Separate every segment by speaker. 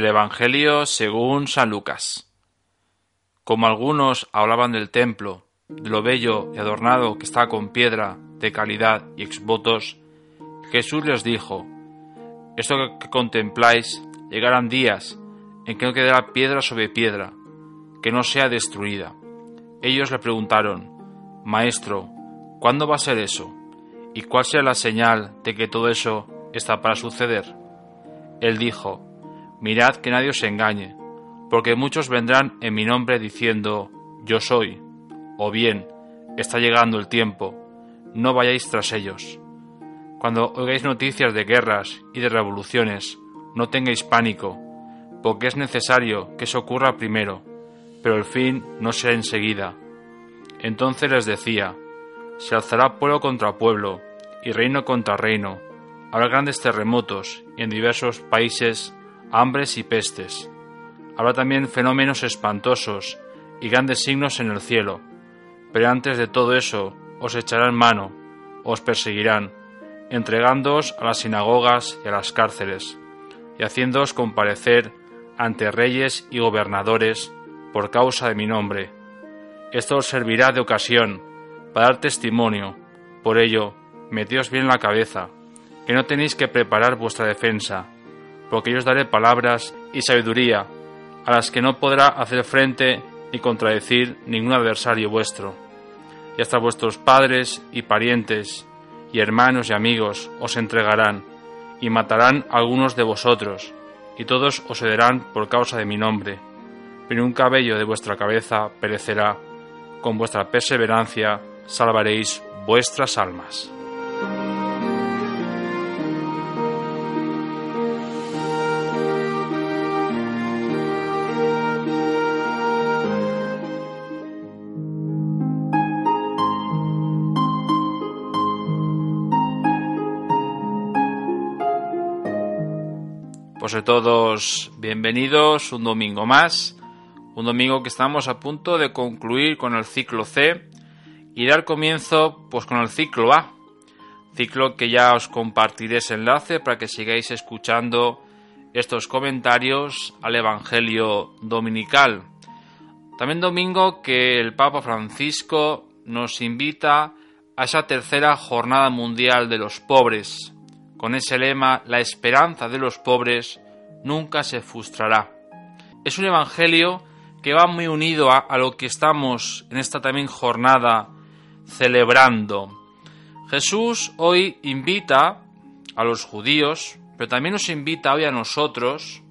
Speaker 1: Del Evangelio según San Lucas. Como algunos hablaban del templo, de lo bello y adornado que está con piedra de calidad y exvotos, Jesús les dijo, Esto que contempláis llegarán días en que no quedará piedra sobre piedra, que no sea destruida. Ellos le preguntaron, Maestro, ¿cuándo va a ser eso? ¿Y cuál será la señal de que todo eso está para suceder? Él dijo, Mirad que nadie os engañe, porque muchos vendrán en mi nombre diciendo, Yo soy, o bien, está llegando el tiempo, no vayáis tras ellos. Cuando oigáis noticias de guerras y de revoluciones, no tengáis pánico, porque es necesario que eso ocurra primero, pero el fin no será enseguida. Entonces les decía, se alzará pueblo contra pueblo y reino contra reino, habrá grandes terremotos y en diversos países hambres y pestes. Habrá también fenómenos espantosos y grandes signos en el cielo. Pero antes de todo eso os echarán mano, os perseguirán, entregándoos a las sinagogas y a las cárceles, y haciéndoos comparecer ante reyes y gobernadores por causa de mi nombre. Esto os servirá de ocasión para dar testimonio. Por ello, meteos bien la cabeza, que no tenéis que preparar vuestra defensa, porque yo os daré palabras y sabiduría, a las que no podrá hacer frente ni contradecir ningún adversario vuestro. Y hasta vuestros padres y parientes, y hermanos y amigos os entregarán, y matarán a algunos de vosotros, y todos os cederán por causa de mi nombre. Pero un cabello de vuestra cabeza perecerá, con vuestra perseverancia salvaréis vuestras almas. A todos bienvenidos un domingo más, un domingo que estamos a punto de concluir con el ciclo C y dar comienzo pues con el ciclo A, ciclo que ya os compartiré ese enlace para que sigáis escuchando estos comentarios al Evangelio Dominical. También domingo que el Papa Francisco nos invita a esa tercera jornada mundial de los pobres, con ese lema, la esperanza de los pobres nunca se frustrará. Es un evangelio que va muy unido a, lo que estamos en esta también jornada celebrando. Jesús hoy invita a los judíos, pero también nos invita hoy a nosotros,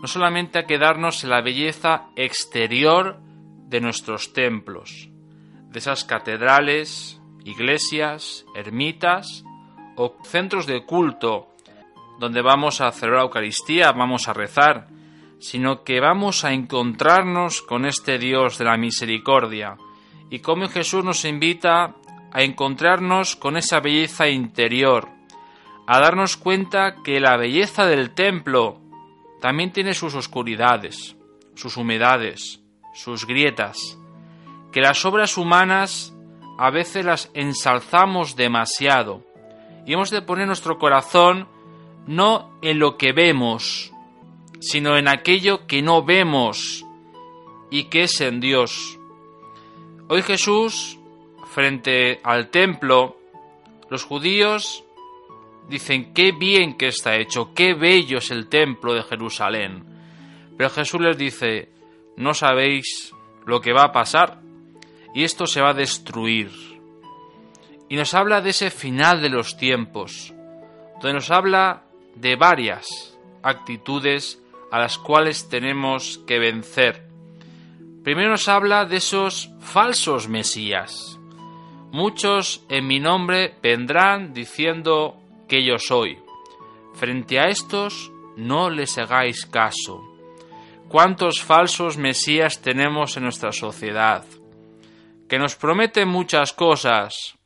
Speaker 1: no solamente a quedarnos en la belleza exterior de nuestros templos, de esas catedrales, iglesias, ermitas, centros de culto donde vamos a celebrar la Eucaristía, vamos a rezar, sino que vamos a encontrarnos con este Dios de la misericordia. Y como Jesús nos invita a encontrarnos con esa belleza interior, a darnos cuenta que la belleza del templo también tiene sus oscuridades, sus humedades, sus grietas, que las obras humanas a veces las ensalzamos demasiado, y hemos de poner nuestro corazón no en lo que vemos, sino en aquello que no vemos y que es en Dios. Hoy Jesús, frente al templo, los judíos dicen qué bien que está hecho, qué bello es el templo de Jerusalén. Pero Jesús les dice, no sabéis lo que va a pasar y esto se va a destruir y nos habla de ese final de los tiempos, donde nos habla de varias actitudes a las cuales tenemos que vencer. Primero nos habla de esos falsos mesías. Muchos en mi nombre vendrán diciendo que yo soy. Frente a estos no les hagáis caso. ¿Cuántos falsos mesías tenemos en nuestra sociedad? Que nos prometen muchas cosas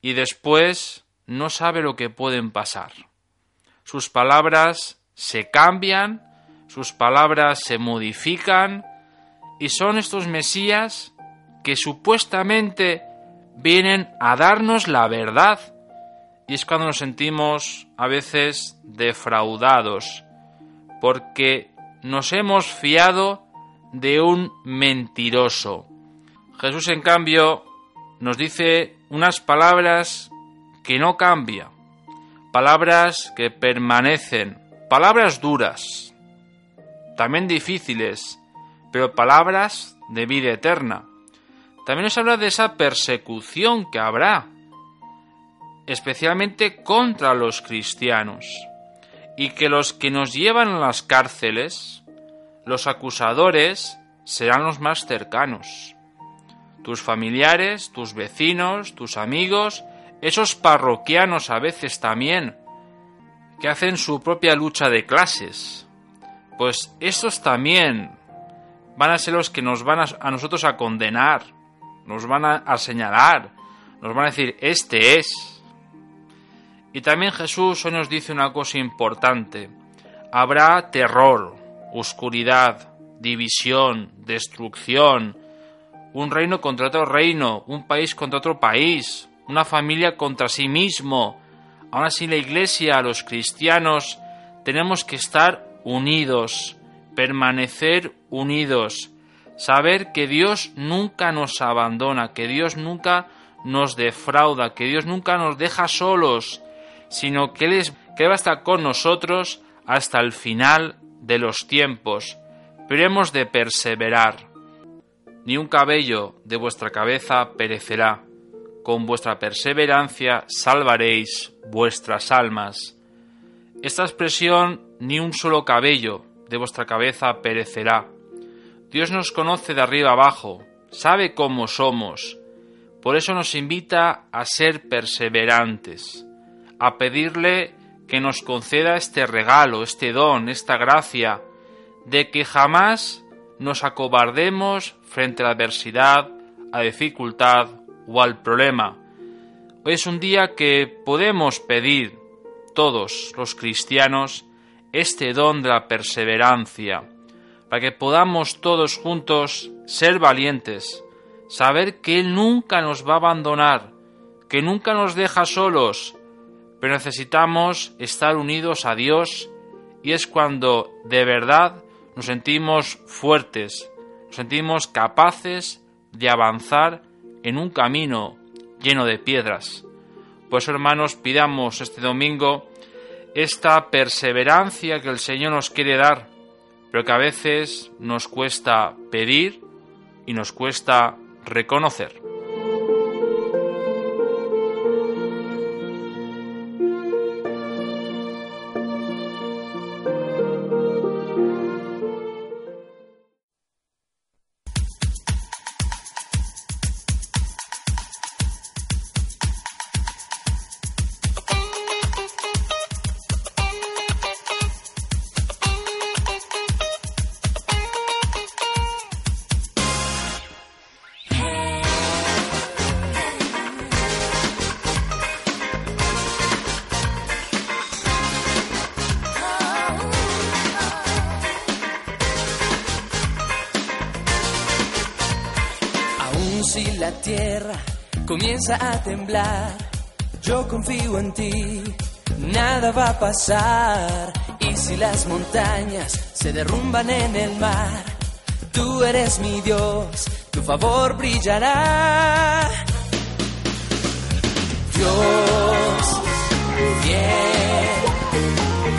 Speaker 1: y después no sabe lo que pueden pasar. Sus palabras se cambian, sus palabras se modifican y son estos mesías que supuestamente vienen a darnos la verdad. Y es cuando nos sentimos a veces defraudados, porque nos hemos fiado de un mentiroso. Jesús, en cambio, nos dice unas palabras que no cambian, palabras que permanecen, palabras duras, también difíciles, pero palabras de vida eterna. También nos habla de esa persecución que habrá, especialmente contra los cristianos, y que los que nos llevan a las cárceles, los acusadores, serán los más cercanos. Tus familiares, tus vecinos, tus amigos, esos parroquianos a veces también, que hacen su propia lucha de clases, pues esos también van a ser los que nos van a, nosotros a condenar, nos van a, señalar, nos van a decir, este es. Y también Jesús hoy nos dice una cosa importante. Habrá terror, oscuridad, división, destrucción, un reino contra otro reino, un país contra otro país, una familia contra sí mismo. Aún así la Iglesia, los cristianos, tenemos que estar unidos, permanecer unidos, saber que Dios nunca nos abandona, que Dios nunca nos defrauda, que Dios nunca nos deja solos, sino que Él, va a estar con nosotros hasta el final de los tiempos. Pero hemos de perseverar. Ni un cabello de vuestra cabeza perecerá. Con vuestra perseverancia salvaréis vuestras almas. Esta expresión, ni un solo cabello, de vuestra cabeza perecerá. Dios nos conoce de arriba abajo, sabe cómo somos, por eso nos invita a ser perseverantes, a pedirle que nos conceda este regalo, este don, esta gracia, de que jamás nos acobardemos frente a la adversidad, a dificultad o al problema. Hoy es un día que podemos pedir todos los cristianos este don de la perseverancia, para que podamos todos juntos ser valientes, saber que Él nunca nos va a abandonar, que nunca nos deja solos, pero necesitamos estar unidos a Dios y es cuando de verdad nos sentimos fuertes, nos sentimos capaces de avanzar en un camino lleno de piedras. Pues hermanos, pidamos este domingo esta perseverancia que el Señor nos quiere dar, pero que a veces nos cuesta pedir y nos cuesta reconocer.
Speaker 2: Tierra comienza a temblar, yo confío en ti, nada va a pasar. Y si las montañas se derrumban en el mar, tú eres mi Dios, tu favor brillará. Dios, bien,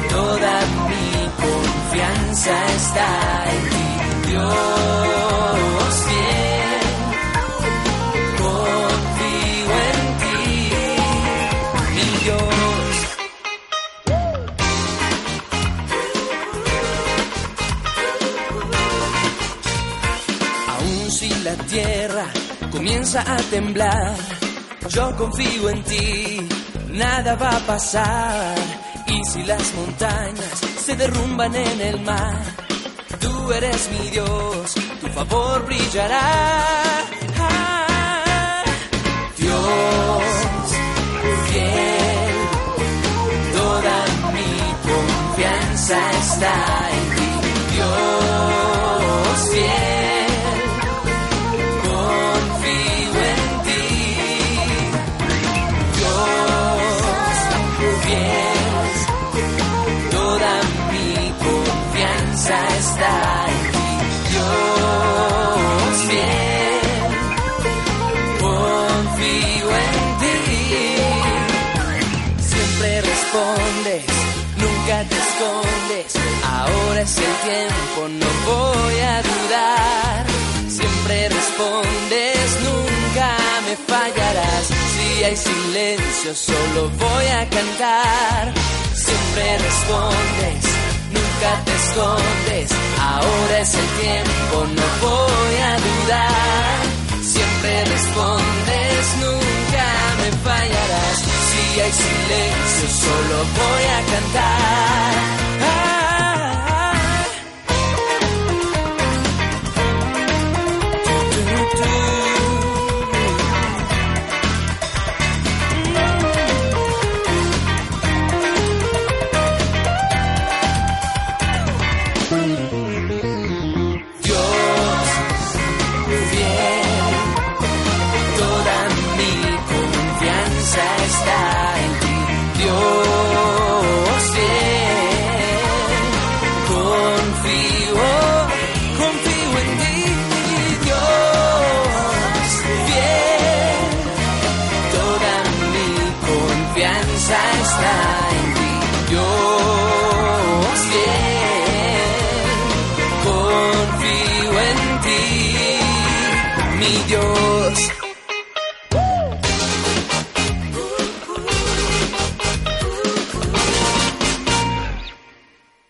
Speaker 2: toda mi confianza está en ti, Dios. Comienza a temblar. Yo confío en ti, nada va a pasar. Y si las montañas se derrumban en el mar, tú eres mi Dios, tu favor brillará. Dios, fiel, toda mi confianza está en ti. Dios, respondes, nunca te escondes. Ahora es el tiempo, no voy a dudar. Siempre respondes, nunca me fallarás. Si hay silencio, solo voy a cantar. Siempre respondes, nunca te escondes. Ahora es el tiempo, no voy a dudar. Silencio, solo voy a cantar.